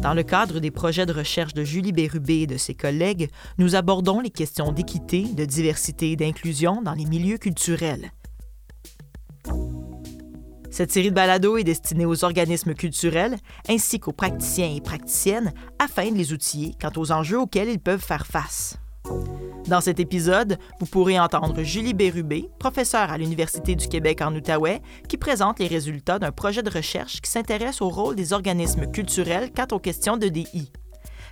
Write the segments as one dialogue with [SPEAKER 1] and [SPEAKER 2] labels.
[SPEAKER 1] Dans le cadre des projets de recherche de Julie Bérubé et de ses collègues, nous abordons les questions d'équité, de diversité et d'inclusion dans les milieux culturels. Cette série de balados est destinée aux organismes culturels ainsi qu'aux praticiens et praticiennes afin de les outiller quant aux enjeux auxquels ils peuvent faire face. Dans cet épisode, vous pourrez entendre Julie Bérubé, professeure à l'Université du Québec en Outaouais, qui présente les résultats d'un projet de recherche qui s'intéresse au rôle des organismes culturels quant aux questions de DI.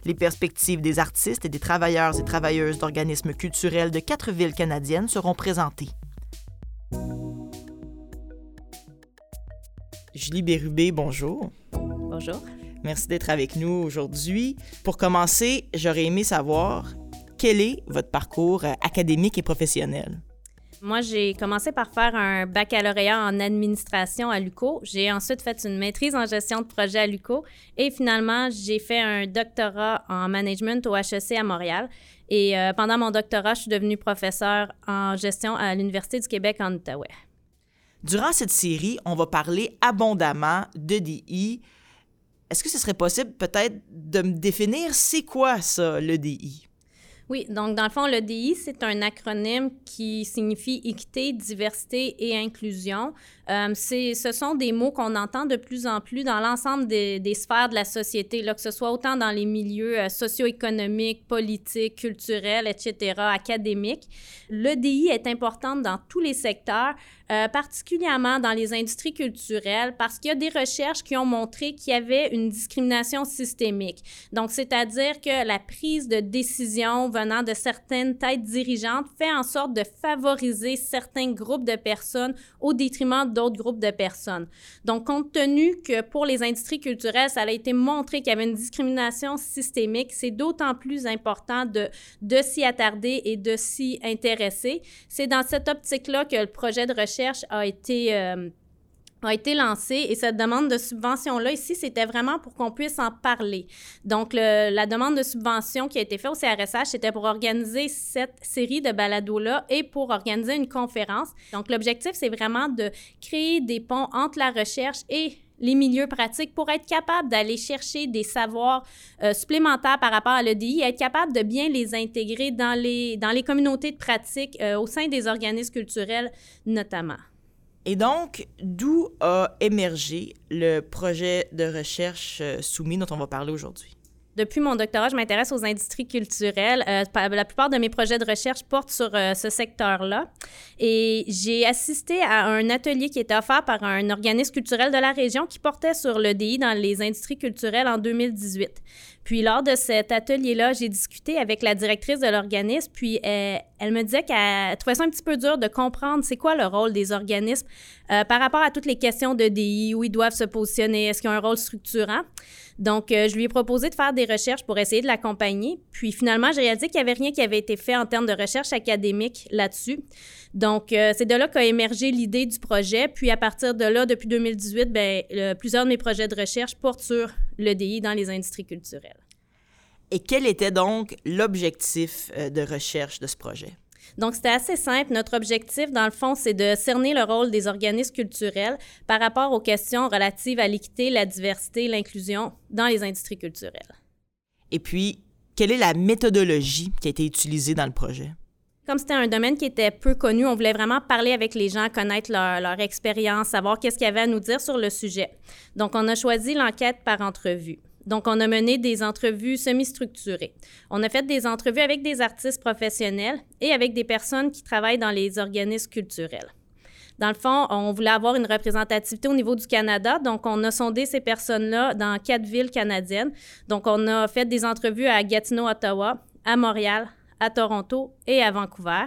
[SPEAKER 1] Les perspectives des artistes et des travailleurs et travailleuses d'organismes culturels de quatre villes canadiennes seront présentées. Julie Bérubé, bonjour.
[SPEAKER 2] Bonjour.
[SPEAKER 1] Merci d'être avec nous aujourd'hui. Pour commencer, j'aurais aimé savoir quel est votre parcours euh, académique et professionnel?
[SPEAKER 2] Moi, j'ai commencé par faire un baccalauréat en administration à l'UCO. J'ai ensuite fait une maîtrise en gestion de projet à l'UCO et finalement, j'ai fait un doctorat en management au HEC à Montréal. Et euh, pendant mon doctorat, je suis devenue professeure en gestion à l'Université du Québec en Outaouais.
[SPEAKER 1] Durant cette série, on va parler abondamment de DI. Est-ce que ce serait possible peut-être de me définir c'est quoi ça, le DI?
[SPEAKER 2] Oui, donc dans le fond, le DI, c'est un acronyme qui signifie équité, diversité et inclusion. Euh, ce sont des mots qu'on entend de plus en plus dans l'ensemble des, sphères de la société, que ce soit autant dans les milieux euh, socio-économiques, politiques, culturels, etc., académiques. Le DI est important dans tous les secteurs, euh, particulièrement dans les industries culturelles, parce qu'il y a des recherches qui ont montré qu'il y avait une discrimination systémique. Donc, c'est-à-dire que la prise de décision venant de certaines têtes dirigeantes fait en sorte de favoriser certains groupes de personnes au détriment d'autres groupes de personnes. Donc, compte tenu que pour les industries culturelles, ça a été montré qu'il y avait une discrimination systémique, c'est d'autant plus important de, de s'y attarder et de s'y intéresser. C'est dans cette optique-là que le projet de recherche a été, euh, a été lancée et cette demande de subvention-là, ici, c'était vraiment pour qu'on puisse en parler. Donc, la demande de subvention qui a été faite au CRSH, c'était pour organiser cette série de balados-là et pour organiser une conférence. Donc, l'objectif, c'est vraiment de créer des ponts entre la recherche et les milieux pratiques pour être capable d'aller chercher des savoirs euh, supplémentaires par rapport à l'EDI, être capable de bien les intégrer dans les, dans les communautés de pratique euh, au sein des organismes culturels notamment.
[SPEAKER 1] Et donc, d'où a émergé le projet de recherche euh, soumis dont on va parler aujourd'hui?
[SPEAKER 2] Depuis mon doctorat, je m'intéresse aux industries culturelles. Euh, la plupart de mes projets de recherche portent sur euh, ce secteur-là. Et j'ai assisté à un atelier qui était offert par un organisme culturel de la région qui portait sur le DI dans les industries culturelles en 2018. Puis lors de cet atelier-là, j'ai discuté avec la directrice de l'organisme, puis elle, elle, me disait qu'elle trouvait ça un petit peu dur de comprendre c'est quoi le rôle des organismes euh, par rapport à toutes les questions de DI, où ils doivent se positionner, est-ce qu'ils ont un rôle structurant. Donc, euh, je lui ai proposé de faire des recherches pour essayer de l'accompagner. Puis finalement, j'ai réalisé qu'il n'y avait rien qui avait été fait en termes de recherche académique là-dessus. Donc, euh, c'est de là qu'a émergé l'idée du projet. Puis à partir de là, depuis 2018, ben, plusieurs de mes projets de recherche portent sur l'EDI dans les industries culturelles.
[SPEAKER 1] Et quel était donc l'objectif euh, de recherche de ce projet?
[SPEAKER 2] Donc, c'était assez simple. Notre objectif, dans le fond, c'est de cerner le rôle des organismes culturels par rapport aux questions relatives à l'équité, la diversité, l'inclusion dans les industries culturelles.
[SPEAKER 1] Et puis, quelle est la méthodologie qui a été utilisée dans le projet?
[SPEAKER 2] Comme c'était un domaine qui était peu connu, on voulait vraiment parler avec les gens, connaître leur, expérience, savoir qu'est-ce qu'il y avait à nous dire sur le sujet. Donc, on a choisi l'enquête par entrevue. Donc, on a mené des entrevues semi-structurées. On a fait des entrevues avec des artistes professionnels et avec des personnes qui travaillent dans les organismes culturels. Dans le fond, on voulait avoir une représentativité au niveau du Canada, donc on a sondé ces personnes-là dans quatre villes canadiennes. Donc, on a fait des entrevues à Gatineau, Ottawa, à Montréal, à Toronto et à Vancouver.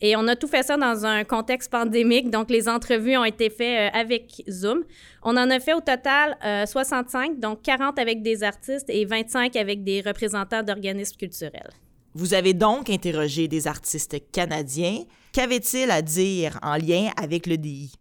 [SPEAKER 2] Et on a tout fait ça dans un contexte pandémique, donc les entrevues ont été faites euh, avec Zoom. On en a fait au total 65, euh, donc 40 avec des artistes et 25 avec des représentants d'organismes culturels.
[SPEAKER 1] Vous avez donc interrogé des artistes canadiens. Qu'avaient-ils à dire en lien avec le DI?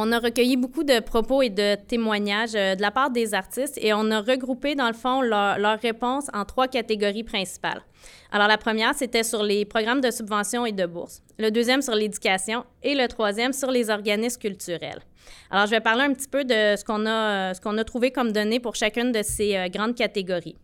[SPEAKER 2] On a recueilli beaucoup de propos et de témoignages euh, de la part des artistes et on a regroupé, dans le fond, leurs réponses en trois catégories principales. Alors, la première, c'était sur les programmes de subvention et de bourse. Le deuxième, sur l'éducation. Et le troisième, sur les organismes culturels. Alors, je vais parler un petit peu de ce qu'on a, ce qu'on a trouvé comme données pour chacune de ces euh, grandes catégories.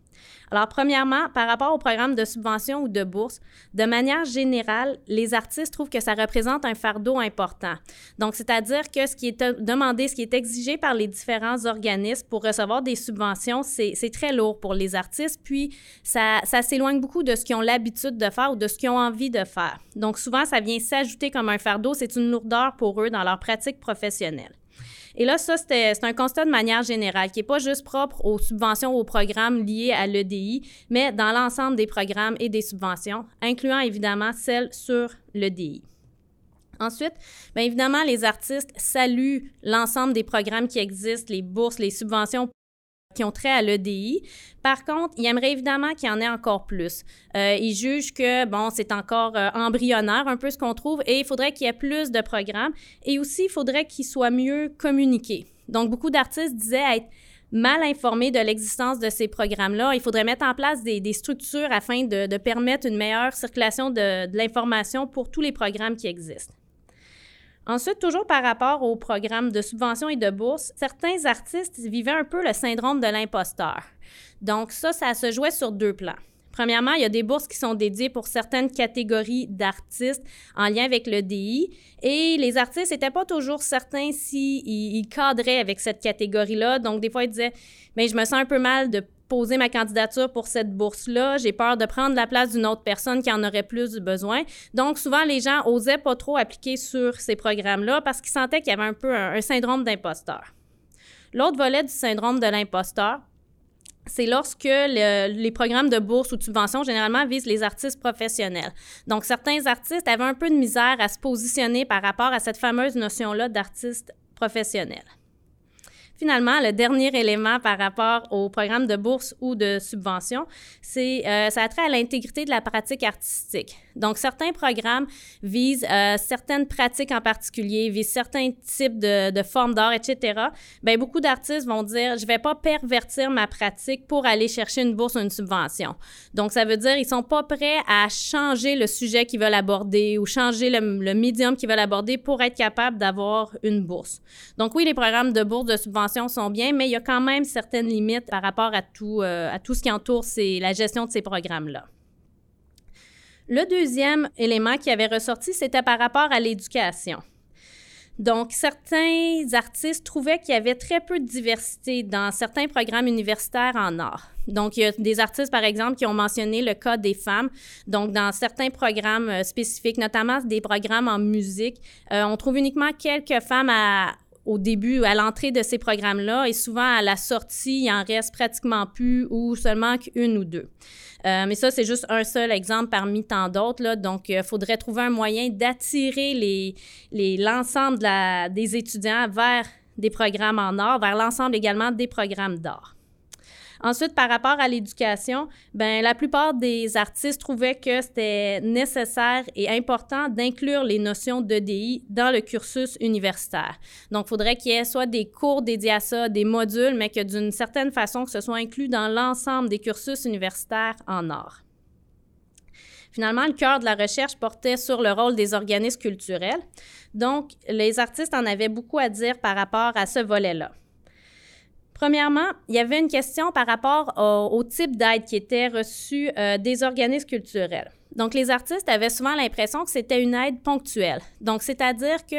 [SPEAKER 2] Alors, premièrement, par rapport au programme de subvention ou de bourse, de manière générale, les artistes trouvent que ça représente un fardeau important. Donc, c'est-à-dire que ce qui est demandé, ce qui est exigé par les différents organismes pour recevoir des subventions, c'est très lourd pour les artistes, puis ça, ça s'éloigne beaucoup de ce qu'ils ont l'habitude de faire ou de ce qu'ils ont envie de faire. Donc, souvent, ça vient s'ajouter comme un fardeau, c'est une lourdeur pour eux dans leur pratique professionnelle. Et là, ça, c'est un constat de manière générale qui n'est pas juste propre aux subventions aux programmes liés à l'EDI, mais dans l'ensemble des programmes et des subventions, incluant évidemment celles sur l'EDI. Ensuite, bien évidemment, les artistes saluent l'ensemble des programmes qui existent, les bourses, les subventions qui ont trait à l'EDI. Par contre, il aimerait évidemment qu'il y en ait encore plus. Euh, il juge que, bon, c'est encore euh, embryonnaire un peu ce qu'on trouve et il faudrait qu'il y ait plus de programmes et aussi il faudrait qu'ils soient mieux communiqués. Donc, beaucoup d'artistes disaient être mal informés de l'existence de ces programmes-là. Il faudrait mettre en place des, structures afin de, permettre une meilleure circulation de l'information pour tous les programmes qui existent. Ensuite, toujours par rapport au programme de subvention et de bourse, certains artistes vivaient un peu le syndrome de l'imposteur. Donc ça, ça se jouait sur deux plans. Premièrement, il y a des bourses qui sont dédiées pour certaines catégories d'artistes en lien avec le DI et les artistes n'étaient pas toujours certains s'ils ils cadraient avec cette catégorie-là. Donc, des fois, ils disaient Mais je me sens un peu mal de poser ma candidature pour cette bourse-là. J'ai peur de prendre la place d'une autre personne qui en aurait plus besoin. Donc, souvent, les gens osaient pas trop appliquer sur ces programmes-là parce qu'ils sentaient qu'il y avait un peu un, syndrome d'imposteur. L'autre volet du syndrome de l'imposteur, c'est lorsque les programmes de bourse ou de subvention généralement visent les artistes professionnels. Donc, certains artistes avaient un peu de misère à se positionner par rapport à cette fameuse notion-là d'artiste professionnel. Finalement, le dernier élément par rapport au programme de bourse ou de subvention, c'est euh, ça a à l'intégrité de la pratique artistique. Donc, certains programmes visent euh, certaines pratiques en particulier, visent certains types de, formes d'art, etc. Bien, beaucoup d'artistes vont dire, je vais pas pervertir ma pratique pour aller chercher une bourse ou une subvention. Donc, ça veut dire, ils sont pas prêts à changer le sujet qu'ils veulent aborder ou changer le, médium qu'ils veulent aborder pour être capable d'avoir une bourse. Donc, oui, les programmes de bourse, de subvention sont bien, mais il y a quand même certaines limites par rapport à tout, euh, à tout ce qui entoure la gestion de ces programmes-là. Le deuxième élément qui avait ressorti, c'était par rapport à l'éducation. Donc, certains artistes trouvaient qu'il y avait très peu de diversité dans certains programmes universitaires en art. Donc, il y a des artistes, par exemple, qui ont mentionné le cas des femmes. Donc, dans certains programmes euh, spécifiques, notamment des programmes en musique, euh, on trouve uniquement quelques femmes à, au début, à l'entrée de ces programmes-là, et souvent à la sortie, il en reste pratiquement plus ou seulement qu'une ou deux. Euh, mais ça, c'est juste un seul exemple parmi tant d'autres. Donc, il faudrait trouver un moyen d'attirer l'ensemble des étudiants vers des programmes en art, vers l'ensemble également des programmes d'art. Ensuite, par rapport à l'éducation, ben la plupart des artistes trouvaient que c'était nécessaire et important d'inclure les notions d'EDI dans le cursus universitaire. Donc, il faudrait qu'il y ait soit des cours dédiés à ça, des modules, mais que d'une certaine façon, que ce soit inclus dans l'ensemble des cursus universitaires en art. Finalement, le cœur de la recherche portait sur le rôle des organismes culturels. Donc, les artistes en avaient beaucoup à dire par rapport à ce volet-là. Premièrement, il y avait une question par rapport au, type d'aide qui était reçue euh, des organismes culturels. Donc, les artistes avaient souvent l'impression que c'était une aide ponctuelle. Donc, c'est-à-dire que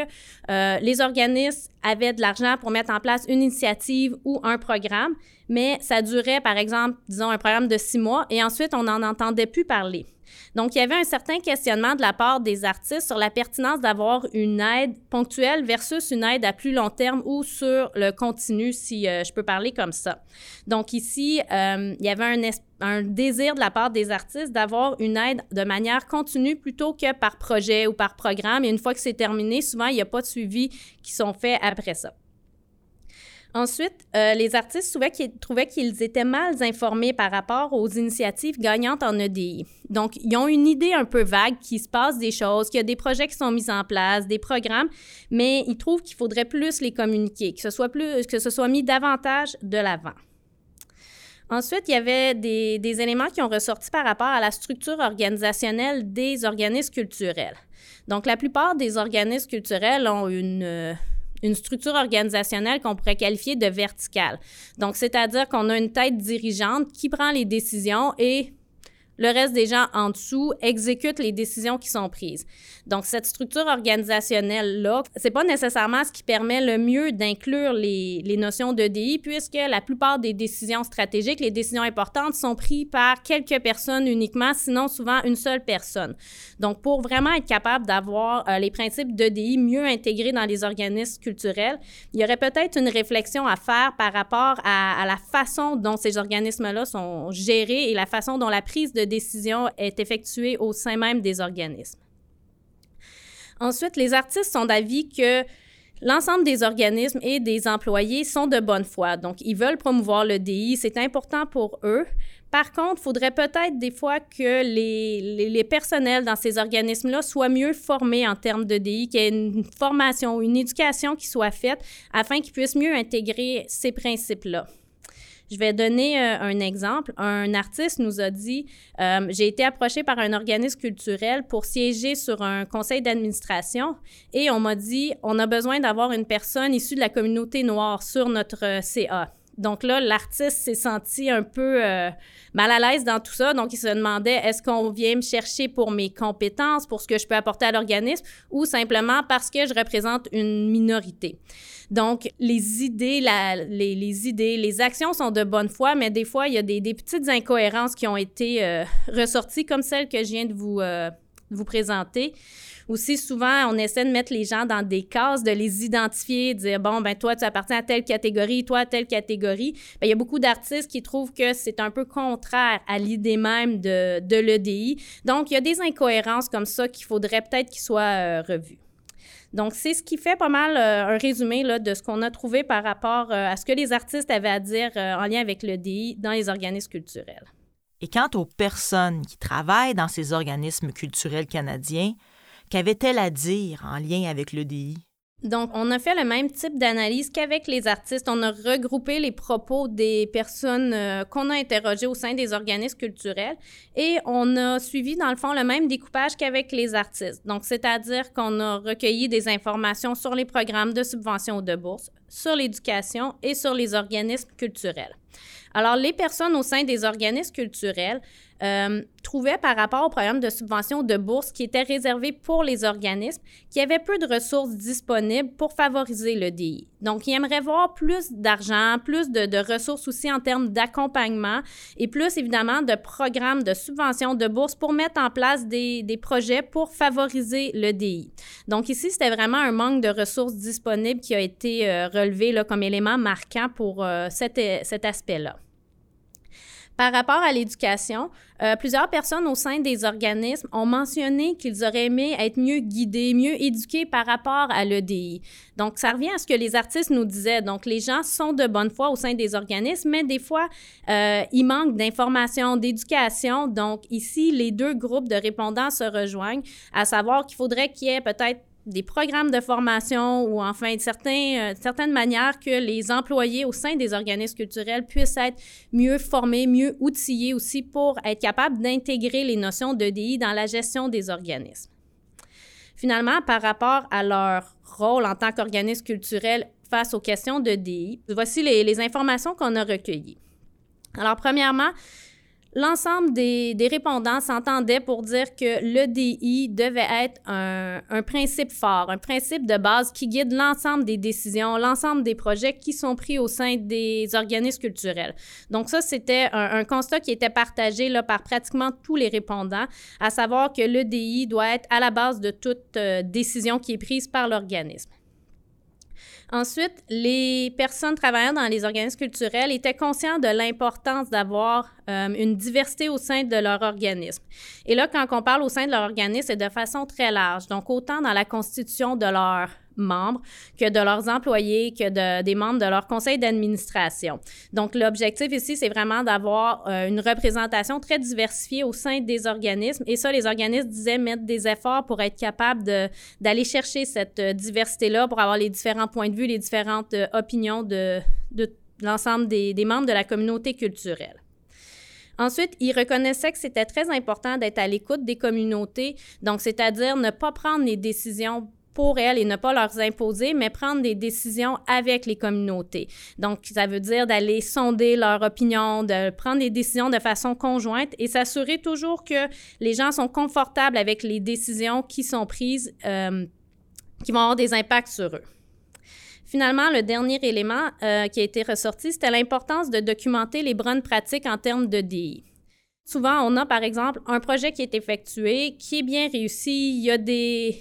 [SPEAKER 2] euh, les organismes avaient de l'argent pour mettre en place une initiative ou un programme, mais ça durait, par exemple, disons, un programme de six mois et ensuite, on n'en entendait plus parler. Donc, il y avait un certain questionnement de la part des artistes sur la pertinence d'avoir une aide ponctuelle versus une aide à plus long terme ou sur le continu, si euh, je peux parler comme ça. Donc, ici, euh, il y avait un, un désir de la part des artistes d'avoir une aide de manière continue plutôt que par projet ou par programme. Et une fois que c'est terminé, souvent, il n'y a pas de suivi qui sont faits après ça. Ensuite, euh, les artistes trouvaient qu'ils étaient mal informés par rapport aux initiatives gagnantes en EDI. Donc, ils ont une idée un peu vague qu'il se passe des choses, qu'il y a des projets qui sont mis en place, des programmes, mais ils trouvent qu'il faudrait plus les communiquer, que ce soit, mis davantage de l'avant. Ensuite, il y avait des, des, éléments qui ont ressorti par rapport à la structure organisationnelle des organismes culturels. Donc, la plupart des organismes culturels ont une, une structure organisationnelle qu'on pourrait qualifier de verticale. Donc, c'est-à-dire qu'on a une tête dirigeante qui prend les décisions et le reste des gens en dessous exécutent les décisions qui sont prises. Donc, cette structure organisationnelle-là, c'est pas nécessairement ce qui permet le mieux d'inclure les, notions d'EDI, puisque la plupart des décisions stratégiques, les décisions importantes, sont prises par quelques personnes uniquement, sinon souvent une seule personne. Donc, pour vraiment être capable d'avoir euh, les principes d'EDI mieux intégrés dans les organismes culturels, il y aurait peut-être une réflexion à faire par rapport à, à la façon dont ces organismes-là sont gérés et la façon dont la prise de décision est effectuée au sein même des organismes. Ensuite, les artistes sont d'avis que L'ensemble des organismes et des employés sont de bonne foi, donc ils veulent promouvoir le DI, c'est important pour eux. Par contre, il faudrait peut-être des fois que les, les, personnels dans ces organismes-là soient mieux formés en termes de DI, qu'il y ait une formation, une éducation qui soit faite afin qu'ils puissent mieux intégrer ces principes-là. Je vais donner euh, un exemple. Un artiste nous a dit euh, J'ai été approché par un organisme culturel pour siéger sur un conseil d'administration et on m'a dit On a besoin d'avoir une personne issue de la communauté noire sur notre euh, CA. Donc là, l'artiste s'est senti un peu mal à l'aise dans tout ça. Donc, il se demandait est-ce qu'on vient me chercher pour mes compétences, pour ce que je peux apporter à l'organisme, ou simplement parce que je représente une minorité? Donc, les idées, les, actions sont de bonne foi, mais des fois, il y a des, petites incohérences qui ont été euh, ressorties, comme celle que je viens de vous, euh, vous présenter. Aussi, souvent, on essaie de mettre les gens dans des cases, de les identifier, de dire, bon, ben toi, tu appartiens à telle catégorie, toi, à telle catégorie. Ben, il y a beaucoup d'artistes qui trouvent que c'est un peu contraire à l'idée même de, de l'EDI. Donc, il y a des incohérences comme ça qu'il faudrait peut-être qu'ils soient euh, revus. Donc, c'est ce qui fait pas mal euh, un résumé là, de ce qu'on a trouvé par rapport euh, à ce que les artistes avaient à dire euh, en lien avec le DI dans les organismes culturels.
[SPEAKER 1] Et quant aux personnes qui travaillent dans ces organismes culturels canadiens, qu'avaient-elles à dire en lien avec le DI?
[SPEAKER 2] Donc, on a fait le même type d'analyse qu'avec les artistes. On a regroupé les propos des personnes euh, qu'on a interrogées au sein des organismes culturels et on a suivi, dans le fond, le même découpage qu'avec les artistes. Donc, c'est-à-dire qu'on a recueilli des informations sur les programmes de subvention ou de bourse, sur l'éducation et sur les organismes culturels. Alors, les personnes au sein des organismes culturels euh, trouvaient par rapport au programme de subvention de bourse qui était réservé pour les organismes qui avaient peu de ressources disponibles pour favoriser le DI. Donc, ils aimeraient voir plus d'argent, plus de, ressources aussi en termes d'accompagnement et plus évidemment de programmes de subvention de bourse pour mettre en place des, projets pour favoriser le DI. Donc, ici, c'était vraiment un manque de ressources disponibles qui a été euh, relevé là, comme élément marquant pour euh, cet aspect-là. Par rapport à l'éducation, euh, plusieurs personnes au sein des organismes ont mentionné qu'ils auraient aimé être mieux guidés, mieux éduqués par rapport à l'EDI. Donc, ça revient à ce que les artistes nous disaient. Donc, les gens sont de bonne foi au sein des organismes, mais des fois, euh, il manque d'informations, d'éducation. Donc, ici, les deux groupes de répondants se rejoignent, à savoir qu'il faudrait qu'il y ait peut-être des programmes de formation ou enfin certains, euh, certaines manières que les employés au sein des organismes culturels puissent être mieux formés, mieux outillés aussi pour être capables d'intégrer les notions d'EDI dans la gestion des organismes. Finalement, par rapport à leur rôle en tant qu'organisme culturel face aux questions d'EDI, voici les, les informations qu'on a recueillies. Alors, premièrement, L'ensemble des, répondants s'entendaient pour dire que l'EDI devait être un, principe fort, un principe de base qui guide l'ensemble des décisions, l'ensemble des projets qui sont pris au sein des organismes culturels. Donc ça, c'était un, constat qui était partagé là, par pratiquement tous les répondants, à savoir que l'EDI doit être à la base de toute euh, décision qui est prise par l'organisme. Ensuite, les personnes travaillant dans les organismes culturels étaient conscients de l'importance d'avoir euh, une diversité au sein de leur organisme. Et là, quand on parle au sein de leur organisme, c'est de façon très large. Donc, autant dans la constitution de leur membres que de leurs employés, que de, des membres de leur conseil d'administration. Donc, l'objectif ici, c'est vraiment d'avoir euh, une représentation très diversifiée au sein des organismes. Et ça, les organismes disaient mettre des efforts pour être capables d'aller chercher cette euh, diversité-là, pour avoir les différents points de vue, les différentes euh, opinions de, de l'ensemble des, des membres de la communauté culturelle. Ensuite, ils reconnaissaient que c'était très important d'être à l'écoute des communautés, donc c'est-à-dire ne pas prendre les décisions pour elles et ne pas leur imposer, mais prendre des décisions avec les communautés. Donc, ça veut dire d'aller sonder leur opinion, de prendre des décisions de façon conjointe et s'assurer toujours que les gens sont confortables avec les décisions qui sont prises, euh, qui vont avoir des impacts sur eux. Finalement, le dernier élément euh, qui a été ressorti, c'était l'importance de documenter les bonnes pratiques en termes de DI. Souvent, on a par exemple un projet qui est effectué, qui est bien réussi, il y a des,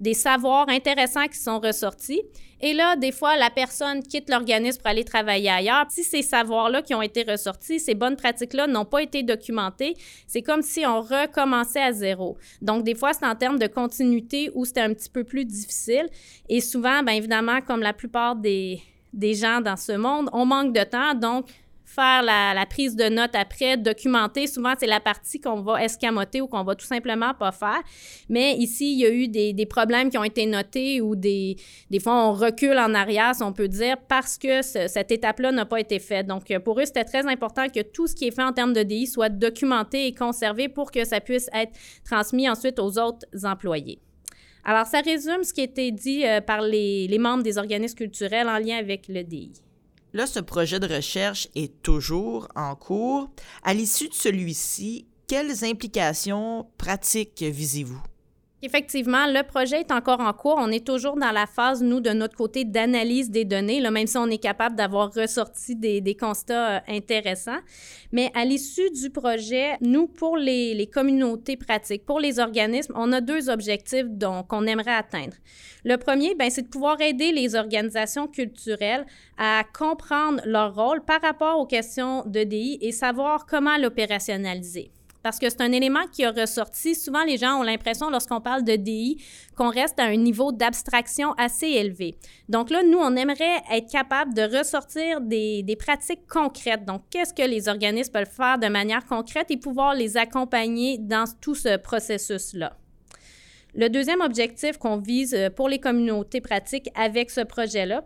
[SPEAKER 2] des savoirs intéressants qui sont ressortis. Et là, des fois, la personne quitte l'organisme pour aller travailler ailleurs. Si ces savoirs-là qui ont été ressortis, ces bonnes pratiques-là n'ont pas été documentées, c'est comme si on recommençait à zéro. Donc, des fois, c'est en termes de continuité où c'était un petit peu plus difficile. Et souvent, bien évidemment, comme la plupart des, des gens dans ce monde, on manque de temps. Donc, faire la, prise de notes après, documenter. Souvent, c'est la partie qu'on va escamoter ou qu'on va tout simplement pas faire. Mais ici, il y a eu des, problèmes qui ont été notés ou des, des fois, on recule en arrière, si on peut dire, parce que cette étape-là n'a pas été faite. Donc, pour eux, c'était très important que tout ce qui est fait en termes de DI soit documenté et conservé pour que ça puisse être transmis ensuite aux autres employés. Alors, ça résume ce qui a été dit euh, par les, les membres des organismes culturels en lien avec le DI.
[SPEAKER 1] Là, ce projet de recherche est toujours en cours. À l'issue de celui-ci, quelles implications pratiques visez-vous?
[SPEAKER 2] Effectivement, le projet est encore en cours. On est toujours dans la phase, nous, de notre côté, d'analyse des données, là, même si on est capable d'avoir ressorti des, constats euh, intéressants. Mais à l'issue du projet, nous, pour les, communautés pratiques, pour les organismes, on a deux objectifs qu'on aimerait atteindre. Le premier, ben, c'est de pouvoir aider les organisations culturelles à comprendre leur rôle par rapport aux questions de DI et savoir comment l'opérationnaliser parce que c'est un élément qui a ressorti. Souvent, les gens ont l'impression, lorsqu'on parle de DI, qu'on reste à un niveau d'abstraction assez élevé. Donc là, nous, on aimerait être capable de ressortir des, des pratiques concrètes. Donc, qu'est-ce que les organismes peuvent faire de manière concrète et pouvoir les accompagner dans tout ce processus-là? Le deuxième objectif qu'on vise euh, pour les communautés pratiques avec ce projet-là,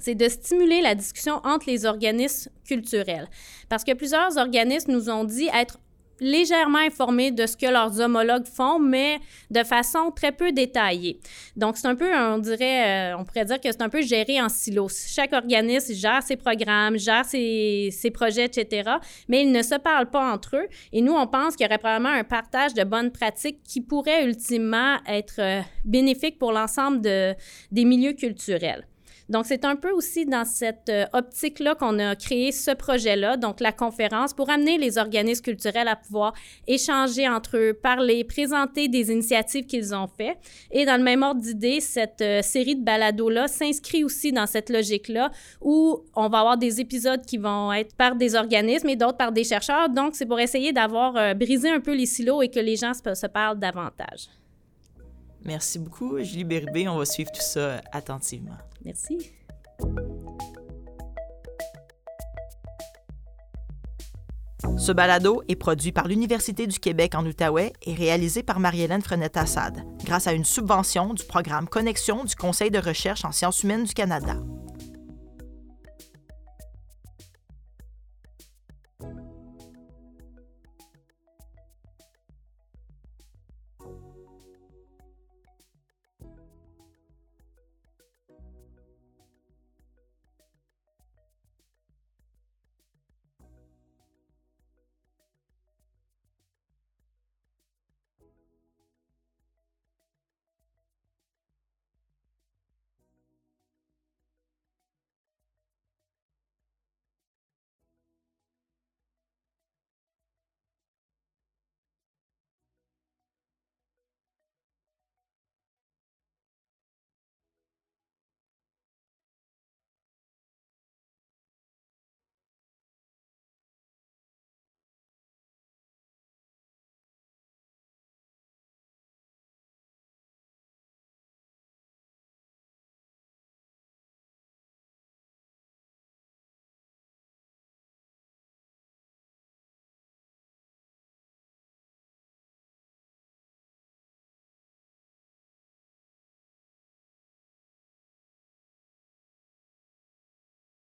[SPEAKER 2] c'est de stimuler la discussion entre les organismes culturels. Parce que plusieurs organismes nous ont dit être légèrement informés de ce que leurs homologues font, mais de façon très peu détaillée. Donc, c'est un peu, on dirait, euh, on pourrait dire que c'est un peu géré en silos. Chaque organisme gère ses programmes, gère ses, ses, projets, etc., mais ils ne se parlent pas entre eux. Et nous, on pense qu'il y aurait probablement un partage de bonnes pratiques qui pourrait ultimement être euh, bénéfique pour l'ensemble de, des milieux culturels. Donc, c'est un peu aussi dans cette euh, optique-là qu'on a créé ce projet-là, donc la conférence, pour amener les organismes culturels à pouvoir échanger entre eux, parler, présenter des initiatives qu'ils ont faites. Et dans le même ordre d'idée, cette euh, série de balados-là s'inscrit aussi dans cette logique-là où on va avoir des épisodes qui vont être par des organismes et d'autres par des chercheurs. Donc, c'est pour essayer d'avoir euh, brisé un peu les silos et que les gens se, parlent davantage.
[SPEAKER 1] Merci beaucoup, Julie Béribé. On va suivre tout ça attentivement.
[SPEAKER 2] Merci.
[SPEAKER 1] Ce balado est produit par l'Université du Québec en Outaouais et réalisé par Marie-Hélène Frenette-Assad grâce à une subvention du programme Connexion du Conseil de recherche en sciences humaines du Canada.